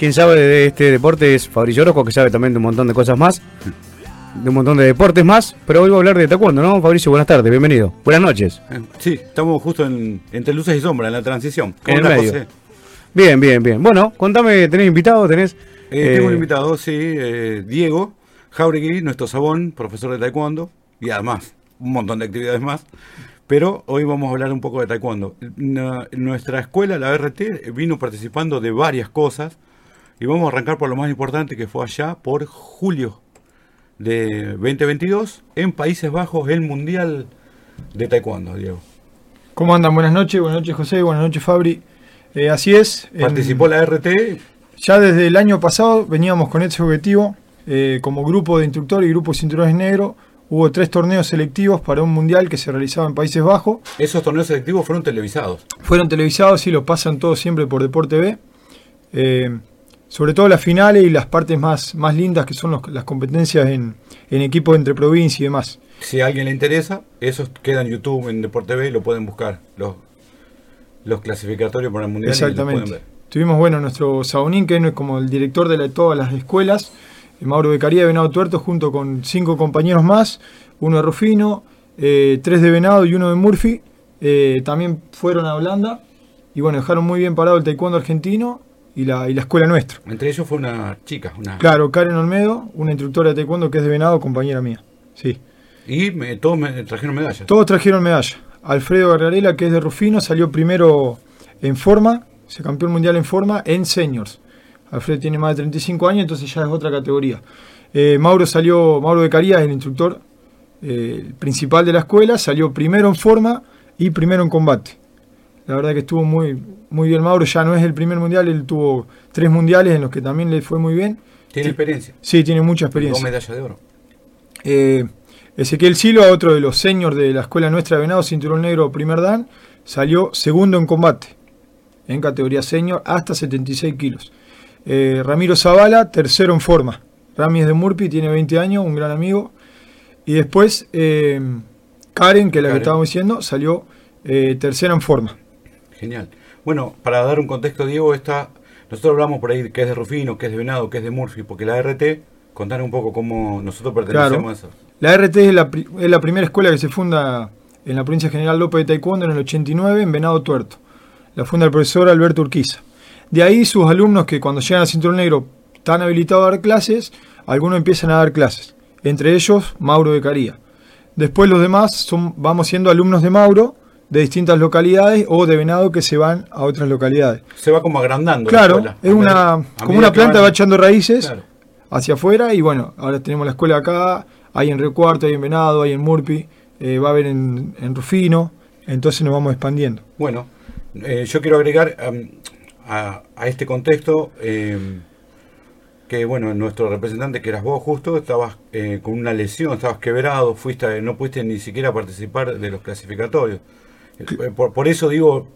Quien sabe de este deporte es Fabricio Orozco, que sabe también de un montón de cosas más, de un montón de deportes más, pero hoy voy a hablar de taekwondo, ¿no? Fabricio, buenas tardes, bienvenido. Buenas noches. Eh, sí, estamos justo en, entre luces y sombras, en la transición. En el medio. Bien, bien, bien. Bueno, contame, ¿tenés invitado? ¿Tenés...? Eh, tengo un eh, invitado, sí, Diego Jauregui, nuestro sabón, profesor de taekwondo, y además un montón de actividades más. Pero hoy vamos a hablar un poco de taekwondo. Nuestra escuela, la RT, vino participando de varias cosas y vamos a arrancar por lo más importante que fue allá por julio de 2022 en Países Bajos, el Mundial de Taekwondo, Diego. ¿Cómo andan? Buenas noches, buenas noches José, buenas noches Fabri. Eh, así es. Participó la RT. Ya desde el año pasado veníamos con ese objetivo, eh, como grupo de instructores y grupo de cinturones negros, Hubo tres torneos selectivos para un mundial que se realizaba en Países Bajos. ¿Esos torneos selectivos fueron televisados? Fueron televisados, sí, los pasan todos siempre por Deporte B. Eh, sobre todo las finales y las partes más, más lindas que son las competencias en, en equipos entre provincias y demás. Si a alguien le interesa, eso queda en YouTube, en Deporte B, lo pueden buscar, los, los clasificatorios para el Mundial. Exactamente. Tuvimos, bueno, nuestro Sabonín, que es como el director de, todas las escuelas, Mauro Becaría de Venado Tuerto, junto con cinco compañeros más, uno de Rufino, eh, tres de Venado y uno de Murphy. Eh, también fueron a Holanda y bueno, dejaron muy bien parado el taekwondo argentino y la, y la escuela nuestra. Entre ellos fue una chica. Una... Claro, Karen Olmedo, una instructora de taekwondo que es de Venado, compañera mía. Sí. ¿Y todos trajeron medallas? Todos trajeron medallas. Alfredo Gargarela, que es de Rufino, salió primero en forma, se campeón mundial en forma en seniors. Alfredo tiene más de 35 años, entonces ya es otra categoría. Eh, Mauro salió, Mauro de Carías, el instructor eh, principal de la escuela, salió primero en forma y primero en combate. La verdad que estuvo muy, muy bien Mauro, ya no es el primer mundial, él tuvo tres mundiales en los que también le fue muy bien. ¿Tiene experiencia? Sí, tiene mucha experiencia. Dos medallas de oro. Eh, Ezequiel Silva, otro de los seniors de la escuela nuestra de Venado, cinturón negro primer dan, salió segundo en combate, en categoría senior, hasta 76 kilos. Eh, Ramiro Zavala, tercero en forma. Rami es de Murpi, tiene 20 años, un gran amigo. Y después eh, Karen, que es la que estábamos diciendo, salió eh, tercera en forma. Genial. Bueno, para dar un contexto, Diego, está, nosotros hablamos por ahí que es de Rufino, que es de Venado, que es de Murphy, porque la RT, contar un poco cómo nosotros pertenecemos a eso. La RT es la, es la primera escuela que se funda en la provincia General López de Taekwondo en el 89 en Venado Tuerto. La funda el profesor Alberto Urquiza. De ahí sus alumnos que cuando llegan al cinturón negro están habilitados a dar clases, algunos empiezan a dar clases. Entre ellos, Mauro de Caría. Después los demás son, vamos siendo alumnos de Mauro de distintas localidades o de Venado que se van a otras localidades. Se va como agrandando. Claro, es una, como una planta va echando raíces hacia afuera y bueno, ahora tenemos la escuela acá, hay en Río Cuarto, hay en Venado, hay en Murpi, eh, va a haber en, Rufino, entonces nos vamos expandiendo. Bueno, eh, yo quiero agregar, a, este contexto, eh, que bueno, nuestro representante, que eras vos justo, estabas eh, con una lesión, estabas quebrado, fuiste, no pudiste ni siquiera participar de los clasificatorios. Eh, por, eso digo,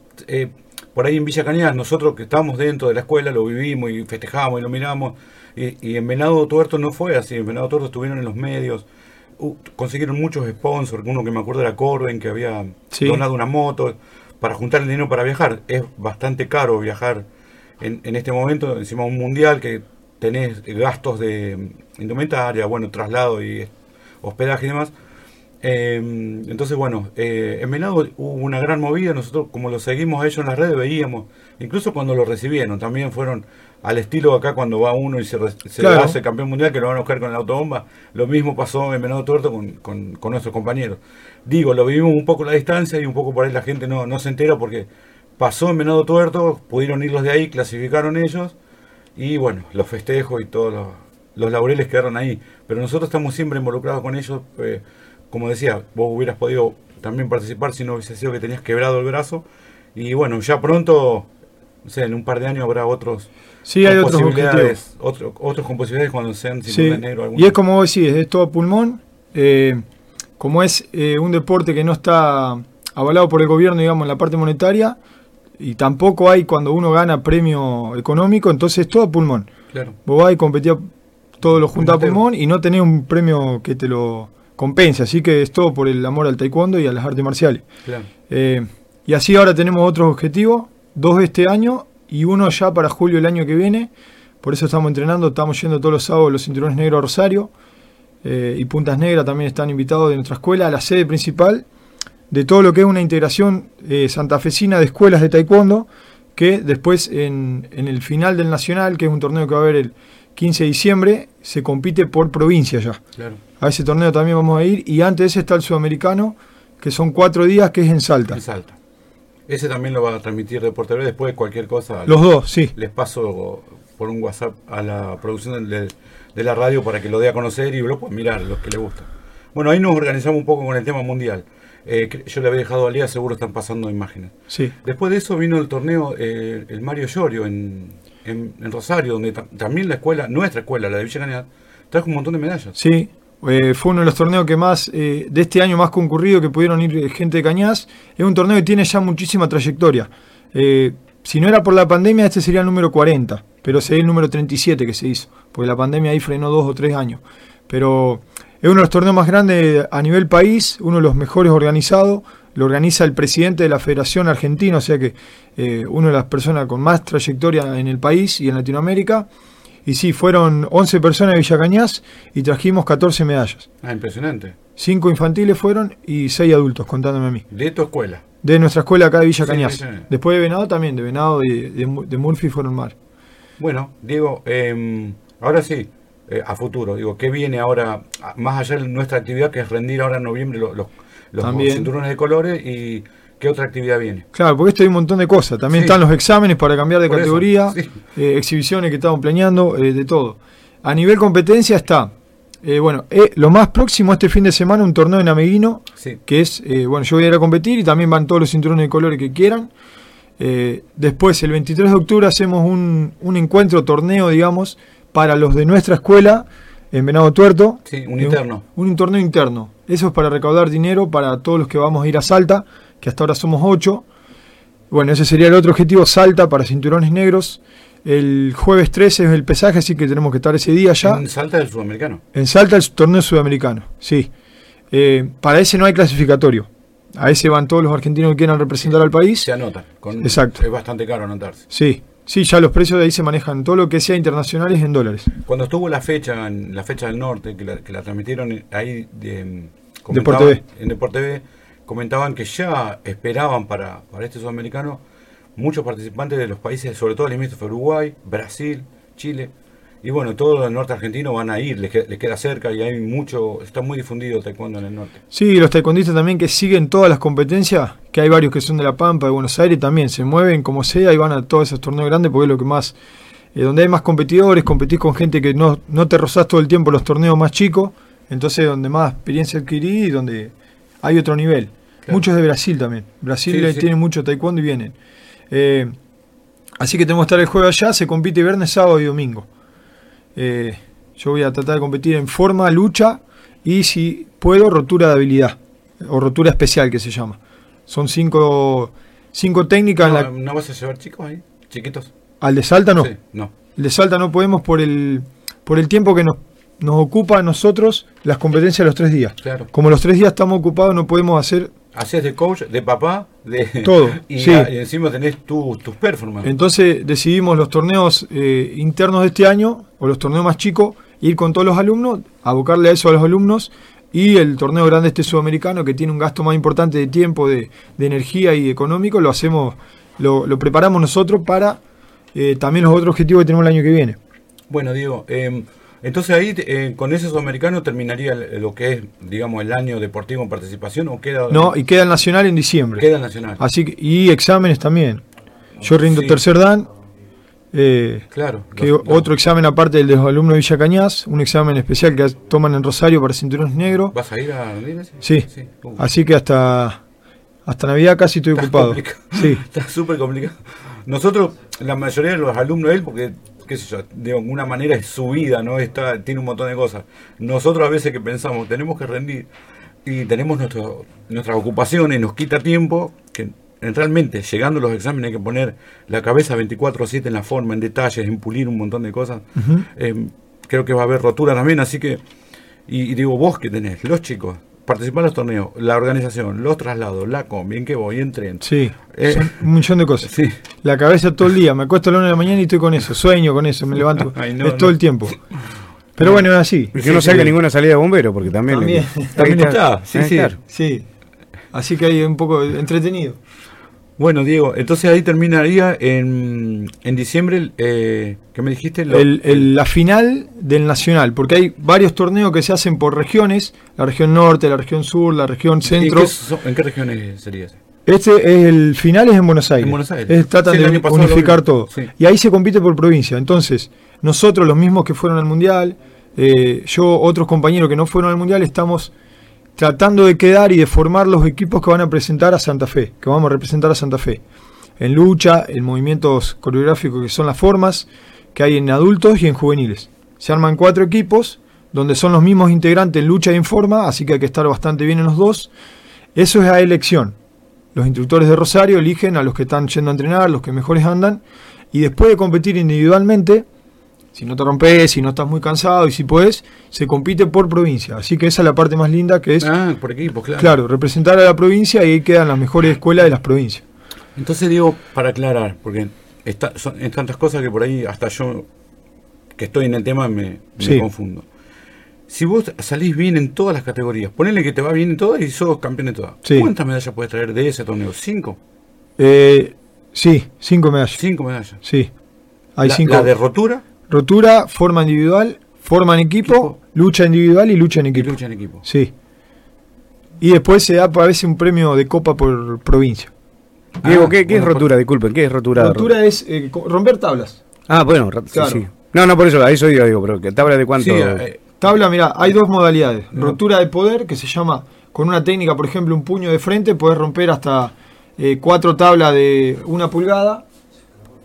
por ahí en Villa Cañas, nosotros que estamos dentro de la escuela, lo vivimos y festejamos y lo miramos, y, en Venado Tuerto no fue así, en Venado Tuerto estuvieron en los medios, uh, consiguieron muchos sponsors, uno que me acuerdo era Corben, que había donado una moto, para juntar el dinero para viajar. Es bastante caro viajar en, en este momento, encima un mundial que tenés gastos de indumentaria, bueno, traslado y hospedaje y demás. Em, entonces, bueno, eh, en Venado hubo una gran movida, nosotros como lo seguimos a ellos en las redes veíamos, incluso cuando lo recibieron, también fueron al estilo acá cuando va uno y se, se hace campeón mundial que lo van a buscar con la autobomba, lo mismo pasó en Venado Tuerto con, con, nuestros compañeros. Digo, lo vivimos un poco a la distancia y un poco por ahí la gente no, no se entera porque pasó en Venado Tuerto, pudieron irlos de ahí, clasificaron ellos y bueno, los festejos y todos los, laureles quedaron ahí, pero nosotros estamos siempre involucrados con ellos. Eh, como decía, vos hubieras podido también participar si no hubiese sido que tenías quebrado el brazo. Y bueno, ya pronto, no sé, en un par de años habrá otros. Sí, hay otros posibilidades, otros con posibilidades cuando sean sí. negro. Y es como vos decís, es todo pulmón. Eh, como es eh, un deporte que no está avalado por el gobierno, digamos, en la parte monetaria, y tampoco hay cuando uno gana premio económico, entonces es todo pulmón. Claro. Vos vas y competís todo lo junto a pulmón y no tenés un premio que te lo compensa, así que es todo por el amor al taekwondo y a las artes marciales. Eh, y así ahora tenemos otros objetivos, dos este año y uno ya para julio del año que viene, por eso estamos entrenando, estamos yendo todos los sábados los cinturones negros a Rosario eh, y Puntas Negras también están invitados de nuestra escuela a la sede principal de todo lo que es una integración eh, santafesina de escuelas de taekwondo, que después en, en, el final del Nacional, que es un torneo que va a haber el 15 de diciembre, se compite por provincia ya. Claro. A ese torneo también vamos a ir y antes de ese está el sudamericano, que son cuatro días, que es en Salta. En Salta. Ese también lo va a transmitir Deporte B después de cualquier cosa. Los dos, sí. Les paso por un WhatsApp a la producción de, de la radio para que lo dé a conocer y lo puedan mirar, los que les gusta. Bueno, ahí nos organizamos un poco con el tema mundial. Eh, yo le había dejado a Lía, seguro están pasando imágenes. Sí. Después de eso vino el torneo, eh, el Mario Llorio en, en, en Rosario, donde ta- también la escuela, nuestra escuela, la de Villa Cañada, trajo un montón de medallas. Sí, eh, fue uno de los torneos que más, eh, de este año más concurrido, que pudieron ir eh, gente de Cañas. Es un torneo que tiene ya muchísima trayectoria. Eh, si no era por la pandemia, este sería el número 40, pero sería el número 37 que se hizo, porque la pandemia ahí frenó dos o tres años. Pero es uno de los torneos más grandes a nivel país, uno de los mejores organizados. Lo organiza el presidente de la Federación Argentina, o sea que eh, una de las personas con más trayectoria en el país y en Latinoamérica. Y sí, fueron 11 personas de Villa Cañas y trajimos 14 medallas. Ah, impresionante. 5 infantiles fueron y 6 adultos, contándome a mí. De tu escuela. De nuestra escuela acá de Villa Sí, Cañas. Después de Venado también, de Venado y de, de Murphy fueron más. Bueno, Diego, eh, ahora sí, eh, a futuro, digo, ¿qué viene ahora, más allá de nuestra actividad que es rendir ahora en noviembre lo- los, los También. cinturones de colores y qué otra actividad viene? Claro, porque esto hay un montón de cosas. También Sí. están los exámenes para cambiar de Por eso, categoría, sí. eh, exhibiciones que estamos planeando, eh, de todo. A nivel competencia está, eh, bueno, lo más próximo este fin de semana, un torneo en Ameguino, Sí, que es, bueno, yo voy a ir a competir y también van todos los cinturones de colores que quieran. Después, el 23 de octubre, hacemos un, un encuentro, torneo, digamos, para los de nuestra escuela en Venado Tuerto. sí, un interno. Un, un torneo interno. Eso es para recaudar dinero para todos los que vamos a ir a Salta, que hasta ahora somos ocho. Bueno, ese sería el otro objetivo, Salta para cinturones negros. El jueves 13 es el pesaje, así que tenemos que estar ese día ya. En Salta del Sudamericano. En Salta el torneo sudamericano, sí. Eh, para ese no hay clasificatorio. A ese van todos los argentinos que quieran representar al país. Se anotan. Con, Exacto. Es bastante caro anotarse. Sí, sí, ya los precios de ahí se manejan. Todo lo que sea internacional es en dólares. Cuando estuvo la fecha, en la fecha del norte, que la, que la transmitieron ahí de, Deporte B. en Deporte B, comentaban que ya esperaban para, para este sudamericano muchos participantes de los países, sobre todo el limítrofe Uruguay, Brasil, Chile. Y bueno, todos el norte argentino van a ir, les, que- les queda cerca y hay mucho, está muy difundido el taekwondo en el norte. Sí, los taekwondistas también que siguen todas las competencias, que hay varios que son de La Pampa, de Buenos Aires, también se mueven como sea y van a todos esos torneos grandes porque es lo que más, eh, donde hay más competidores, competís con gente que no, no te rozás todo el tiempo los torneos más chicos, entonces donde más experiencia adquirís y donde hay otro nivel. Claro. Muchos de Brasil también. Brasil Sí, le sí. tiene mucho taekwondo y vienen. Eh, así que tenemos que estar el jueves allá, se compite viernes, sábado y domingo. Eh, yo voy a tratar de competir en forma, lucha y si puedo, rotura de habilidad. O rotura especial que se llama. Son cinco, cinco técnicas. en No, la- ¿no vas a llevar chicos ahí? ¿Chiquitos? al de Salta no. Sí, no. El de Salta no podemos por el, por el tiempo que nos, nos ocupa a nosotros las competencias de los tres días. Claro. Como los tres días estamos ocupados, no podemos hacer. Haces de coach, de papá, de Todo, y, sí. a- y encima tenés tu- tus performances. Entonces decidimos los torneos eh, internos de este año, o los torneos más chicos, ir con todos los alumnos, abocarle a eso a los alumnos, y el torneo grande este sudamericano, que tiene un gasto más importante de tiempo, de, de energía y económico, lo hacemos, lo, lo preparamos nosotros para eh, también los otros objetivos que tenemos el año que viene. Bueno, Diego, eh, entonces ahí eh, con ese sudamericano terminaría lo que es, digamos, el año deportivo en participación o queda, No, y queda el nacional en diciembre. queda el nacional. Así que, y exámenes también. Yo rindo Sí. tercer dan, eh, Claro. que los- otro examen aparte del de los alumnos de Villa Cañas, un examen especial que toman en Rosario para cinturones negros. ¿Vas a ir a ese? Sí. Uh, Así que hasta hasta Navidad casi estoy está ocupado. complicado. Sí. Está súper complicado. Nosotros, la mayoría de los alumnos de él, porque, qué sé yo, de alguna manera es su vida, ¿no? Está, tiene un montón de cosas. Nosotros a veces que pensamos, tenemos que rendir y tenemos nuestro, nuestras ocupaciones, nos quita tiempo, que realmente llegando a los exámenes hay que poner la cabeza 24-7 en la forma, en detalles, en pulir un montón de cosas. Eh, creo que va a haber rotura también, así que, y, y digo, vos que tenés, los chicos, participar en los torneos, la organización, los traslados, la combi, en qué voy, en tren. Sí, Eh, un millón de cosas. Sí. La cabeza todo el día, me acuesto a la una de la mañana y estoy con eso, sueño con eso, me levanto. Ay, no, es todo el tiempo. Pero bueno, es así. Y que no salga sí. ninguna salida de bombero, porque también. También. Está, sí, sí. claro. Sí. Así que hay un poco entretenido. Bueno, Diego, entonces ahí terminaría en, en diciembre, eh, ¿qué me dijiste? Lo- El- el- la final del Nacional, porque hay varios torneos que se hacen por regiones, la región norte, la región sur, la región ¿En centro. qué, ¿En qué regiones sería ese? Este es el final es en Buenos Aires. En Buenos Aires. Es- tratan Sí, de unificar todo. Sí. Y ahí se compite por provincia. Entonces, nosotros, los mismos que fueron al Mundial, eh, yo, otros compañeros que no fueron al Mundial, estamos tratando de quedar y de formar los equipos que van a presentar a Santa Fe, que vamos a representar a Santa Fe. En lucha, en movimientos coreográficos que son las formas que hay en adultos y en juveniles. Se arman cuatro equipos donde son los mismos integrantes en lucha y en forma, así que hay que estar bastante bien en los dos. Eso es a elección. Los instructores de Rosario eligen a los que están yendo a entrenar, los que mejores andan, y después de competir individualmente, si no te rompes, si no estás muy cansado y si puedes, se compite por provincia. Así que esa es la parte más linda que es, Ah, por equipos, claro. claro, representar a la provincia y ahí quedan las mejores escuelas de las provincias. Entonces, Diego, para aclarar, porque está, son es tantas cosas que por ahí hasta yo, que estoy en el tema, me, me Sí. confundo. Si vos salís bien en todas las categorías, ponele que te va bien en todas y sos campeón de todas. Sí. ¿Cuántas medallas puedes traer de ese torneo? ¿Cinco? Eh, sí, cinco medallas. Cinco medallas. Sí. Hay la, cinco. la de rotura Rotura, forma individual, forma en equipo, Equipo. lucha individual y lucha en y equipo. lucha en equipo. Sí. Y después se da a veces un premio de copa por provincia. Diego, Ah, ¿qué, qué es rotura? Disculpen, ¿qué es rotura? Rotura es eh, romper tablas. Ah, bueno, ro- sí, Claro. sí. No, no, por eso, a eso digo, digo, pero que tabla de cuánto. Sí, eh, Tabla, mira, hay dos modalidades. No. Rotura de poder, que se llama, con una técnica, por ejemplo, un puño de frente, puedes romper hasta eh, cuatro tablas de una pulgada.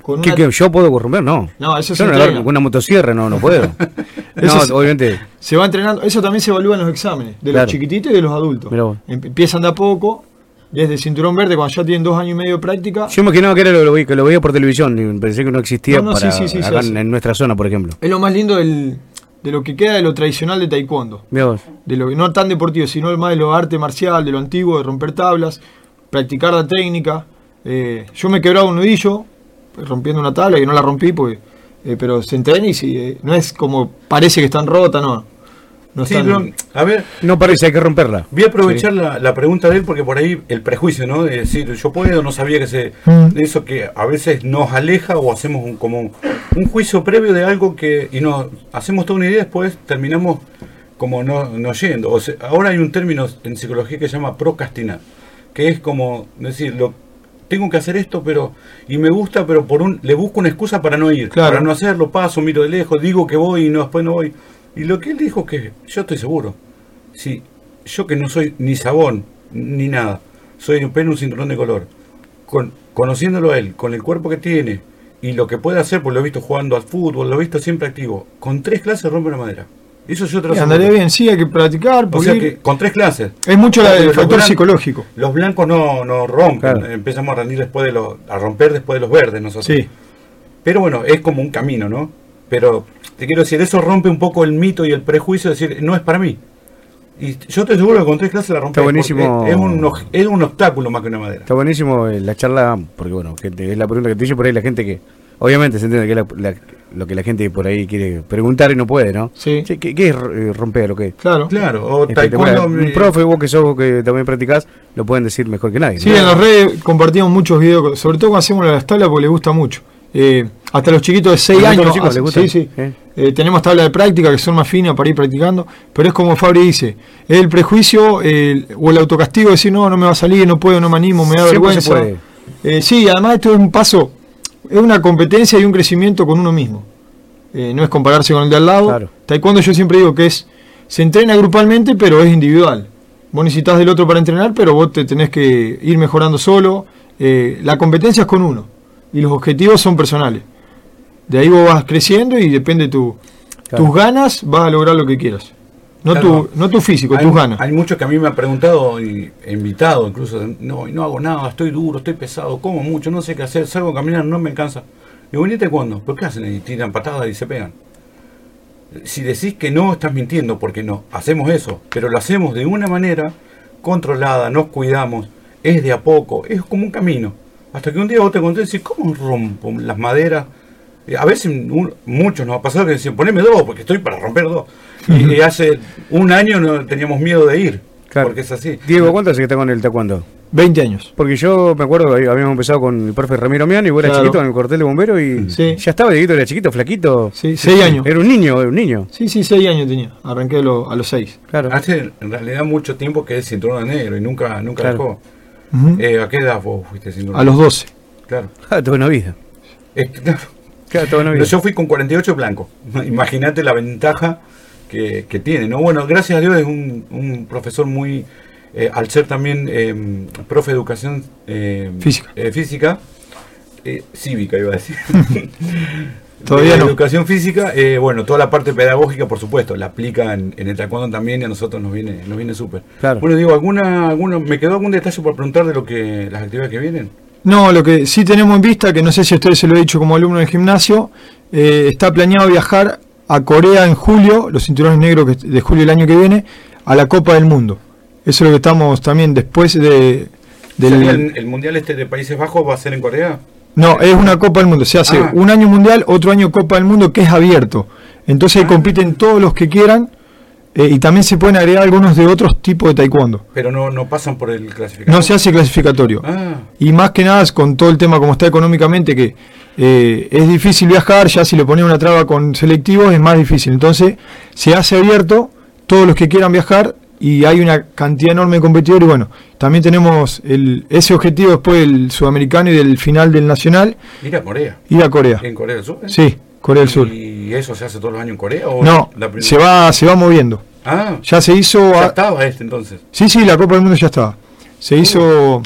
Con ¿Qué, una- qué, ¿Yo puedo romper? No. No, eso Yo se no con una motosierra, no, no puedo. no, obviamente. Se va entrenando, eso también se evalúa en los exámenes, de Claro. los chiquititos y de los adultos. Em- Empiezan de a poco, desde cinturón verde, cuando ya tienen dos años y medio de práctica. Yo imaginaba que era lo, que lo veía por televisión y pensé que no existía No, no, para sí, sí, sí, acá en, en nuestra zona, por ejemplo. Es lo más lindo del- de lo que queda de lo tradicional de taekwondo. De lo no tan deportivo, sino más de lo arte marcial, de lo antiguo, de romper tablas, practicar la técnica. Eh, yo me he quebrado un nudillo rompiendo una tabla y no la rompí, eh, pero se entrena y sí, eh, no es como parece que están rotas, no. no sí, están- pero, a ver, No parece, hay que romperla. Voy a aprovechar la, la pregunta de él porque por ahí el prejuicio, ¿no? De decir, yo puedo, no sabía que se... Mm. Eso que a veces nos aleja o hacemos un, como un, un juicio previo de algo que... Y nos hacemos toda una idea y después terminamos como no, no yendo. O sea, ahora hay un término en psicología que se llama procrastinar, que es como decir, lo, tengo que hacer esto, pero... Y me gusta, pero por un le busco una excusa para no ir. Claro. Para no hacerlo, paso, miro de lejos, digo que voy y no, después no voy. Y lo que él dijo que yo estoy seguro. Sí, yo que no soy ni sabón ni nada, soy apenas un cinturón de color, con, conociéndolo a él, con el cuerpo que tiene y lo que puede hacer, pues lo he visto jugando al fútbol, lo he visto siempre activo, con tres clases rompe la madera. Eso Sí, aseguro. andaría bien, sí, hay que practicar, O sea pulir. que con tres clases. es mucho la- el factor blancos- psicológico. Los blancos no, no rompen, Claro. empezamos a rendir después de los, a romper después de los verdes nosotros. Sí, Pero bueno, es como un camino, ¿no? Pero te quiero decir, eso rompe un poco el mito y el prejuicio de decir, no es para mí. Y yo te seguro que con tres clases la rompes. Está buenísimo. Es un, es un obstáculo más que una madera. Está buenísimo eh, la charla, porque bueno, gente, es la pregunta que te hice por ahí la gente que, obviamente se entiende que es la- la- lo que la gente por ahí quiere preguntar y no puede, ¿no? Sí. Che, ¿Qué, qué es eh, romper o qué? claro. Claro, o taekwondo. Un profe, vos que sos vos que también practicás, lo pueden decir mejor que nadie. Sí, ¿no? en las redes compartimos muchos videos, sobre todo cuando hacemos las tablas porque les gusta mucho. Eh, hasta los chiquitos de 6 ¿Les gusta a años. los chicos? hacen- ¿Les gusta? sí, sí. ¿Eh? Eh, tenemos tablas de práctica que son más finas para ir practicando, pero es como Fabri dice, es el prejuicio el- o el autocastigo de decir no, no me va a salir, no puedo, no me animo, me da Siempre se vergüenza. puede. Eh, sí, además esto es un paso, es una competencia y un crecimiento con uno mismo. Eh, no es compararse con el de al lado. Claro. Taekwondo yo siempre digo que es, se entrena grupalmente, pero es individual. Vos necesitas del otro para entrenar, pero vos te tenés que ir mejorando solo. Eh, la competencia es con uno y los objetivos son personales. De ahí vos vas creciendo y depende tu, Claro. tus ganas, vas a lograr lo que quieras. No, Claro. tu, no tu físico, hay, tus ganas. hay muchos que a mí me han preguntado y invitado incluso, no, no hago nada, estoy duro, estoy pesado, como mucho, no sé qué hacer, salgo a caminar, no me cansa. Digo, ¿y taekwondo? ¿Por qué hacen? Y tiran patadas y se pegan. Si decís que no, estás mintiendo, porque no, hacemos eso, pero lo hacemos de una manera controlada, nos cuidamos, es de a poco, es como un camino. Hasta que un día vos te contés y decís, ¿cómo rompo las maderas? Eh, A veces un- muchos nos ha pasado que decían, poneme dos, porque estoy para romper dos. Y, y hace un año no teníamos miedo de ir, Claro. porque es así. Diego, ¿cuánto hace que está con el taekwondo? 20 años. Porque yo me acuerdo que habíamos empezado con el profe Ramiro Miano y vos eras Claro. chiquito en el cuartel de bomberos y Sí. ya estaba, Dieguito era chiquito, flaquito. Sí, seis años. Era un niño, era un niño. Sí, sí, 6 años tenía. Arranqué a, lo- a los 6. Claro. Hace en realidad mucho tiempo que es cinturón negro y nunca, nunca Claro. dejó. Eh, ¿A qué edad vos fuiste cinturón A los 12. Claro. Ah, toda una vida. Claro. Claro. Yo fui con 48 blanco. Imagínate la ventaja que, que tiene. ¿no? Bueno, gracias a Dios es un, un profesor muy, eh, al ser también eh, profe de educación eh, Física. eh, física eh, cívica iba a decir. Todavía no. Educación física, eh, bueno, toda la parte pedagógica, por supuesto, la aplica en, en el taekwondo también y a nosotros nos viene, nos viene súper. Claro. Bueno, digo, ¿alguna, alguna, ¿me quedó algún detalle por preguntar de lo que las actividades que vienen? No, lo que sí tenemos en vista, que no sé si a ustedes se lo he dicho como alumno del gimnasio, eh, está planeado viajar a Corea en julio, los cinturones negros que- de julio del año que viene, a la Copa del Mundo. Eso es lo que estamos también después de... del- ¿Sería el, el mundial este de Países Bajos va a ser en Corea? No, es una Copa del Mundo. Se hace Ah. un año mundial, otro año Copa del Mundo que es abierto. Entonces Ah. compiten todos los que quieran eh, y también se pueden agregar algunos de otros tipos de taekwondo. Pero no, no pasan por el clasificador. No se hace clasificatorio. Ah, Y más que nada con todo el tema como está económicamente, que eh, es difícil viajar, ya si le pones una traba con selectivos es más difícil. Entonces se hace abierto, todos los que quieran viajar y hay una cantidad enorme de competidores. Y bueno, también tenemos el, ese objetivo después del sudamericano y del final del nacional, mira Corea. ir a Corea. ¿En Corea del Sur? eh? Sí, Corea del Sur. ¿Y eso se hace todos los años en Corea? O No, la se va, se va moviendo. Ah, Ya se hizo... ya a- estaba este entonces. Sí, sí, la Copa del Mundo ya estaba. Se hizo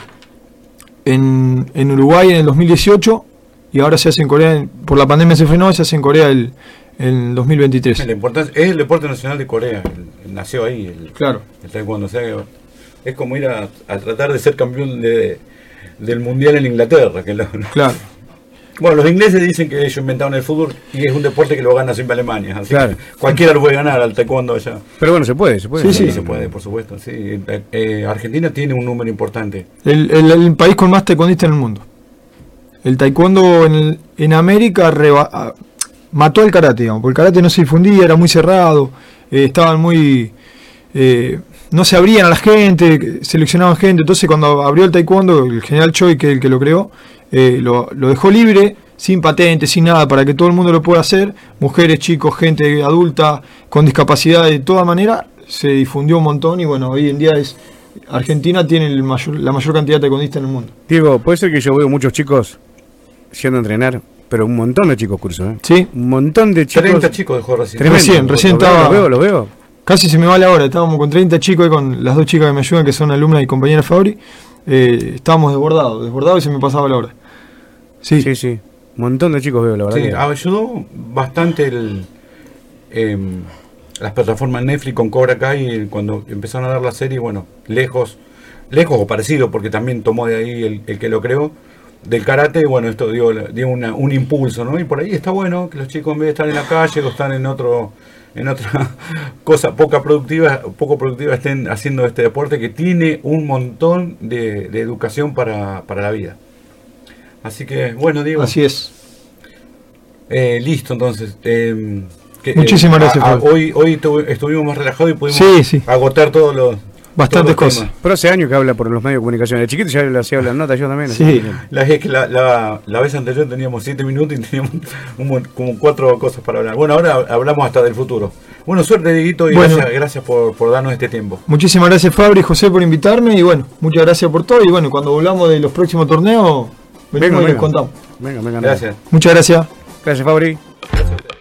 en, en Uruguay en el 2018 y ahora se hace en Corea, por la pandemia se frenó, se hace en Corea el, en 2023. La importancia, es el deporte nacional de Corea. el- el- nació ahí el, Claro. el taekwondo. O sea, es como ir a, a tratar de ser campeón de, del mundial en Inglaterra. Que lo- Claro. Bueno, los ingleses dicen que ellos inventaron el fútbol y es un deporte que lo gana siempre Alemania. Así Claro. que cualquiera lo puede ganar al taekwondo allá. Pero bueno, se puede, se puede. Sí, Sí, se puede, por supuesto. Sí. Eh, eh, Argentina tiene un número importante. El, el- el país con más taekwondistas en el mundo. El taekwondo en, el- en América reba- ah, mató al karate, digamos, porque el karate no se difundía, era muy cerrado, eh, estaban muy... eh, no se abrían a la gente, seleccionaban gente, entonces cuando abrió el taekwondo, el general Choi, que es el que lo creó, eh, lo, lo dejó libre, sin patente, sin nada, para que todo el mundo lo pueda hacer, mujeres, chicos, gente adulta, con discapacidad, de toda manera, se difundió un montón y bueno, hoy en día es... Argentina tiene el mayor, la mayor cantidad de taekwondistas en el mundo. Diego, puede ser que yo veo muchos chicos yendo a entrenar, pero un montón de chicos cursos, ¿eh? Sí, Un montón de chicos. 30 chicos dejó recién. Tremendo. Recién, recién estaba- Los veo, los veo. casi se me va la hora. Estábamos con 30 chicos y con las dos chicas que me ayudan, que son alumnas y compañeras Fabri. Eh, estábamos desbordados, desbordados y se me pasaba la hora. Sí, Sí, sí. Un montón de chicos veo, la verdad. Sí, que- ayudó bastante el, em, las plataformas Netflix con Cobra Kai cuando empezaron a dar la serie, bueno, lejos, lejos o parecido, porque también tomó de ahí el, el que lo creó, del karate, bueno, esto dio, dio una- un impulso, ¿no? Y por ahí está bueno que los chicos en vez de estar en la calle o estar en otro en otra cosa poca productiva, poco productiva estén haciendo este deporte que tiene un montón de, de educación para, para la vida. Así que, bueno, Diego. así es. Eh, listo, entonces. eh, que, Muchísimas eh, gracias, a- a- Fabio. hoy hoy tuve- estuvimos más relajados y pudimos Sí, sí. agotar todos los. Bastantes cosas. Pero hace años que habla por los medios de comunicación. El chiquito ya le hacía las notas, yo también. Sí. La, es que la, la, la vez anterior teníamos 7 minutos y teníamos un como cuatro cosas para hablar. Bueno, ahora hablamos hasta del futuro. Bueno, suerte, Dieguito, y Bueno. gracias, gracias por, por darnos este tiempo. Muchísimas gracias Fabri y José por invitarme y bueno, muchas gracias por todo y bueno, cuando volvamos de los próximos torneos, Venga, venga. Les contamos. Venga, venga. Gracias. Muchas gracias. Gracias, Fabri. Gracias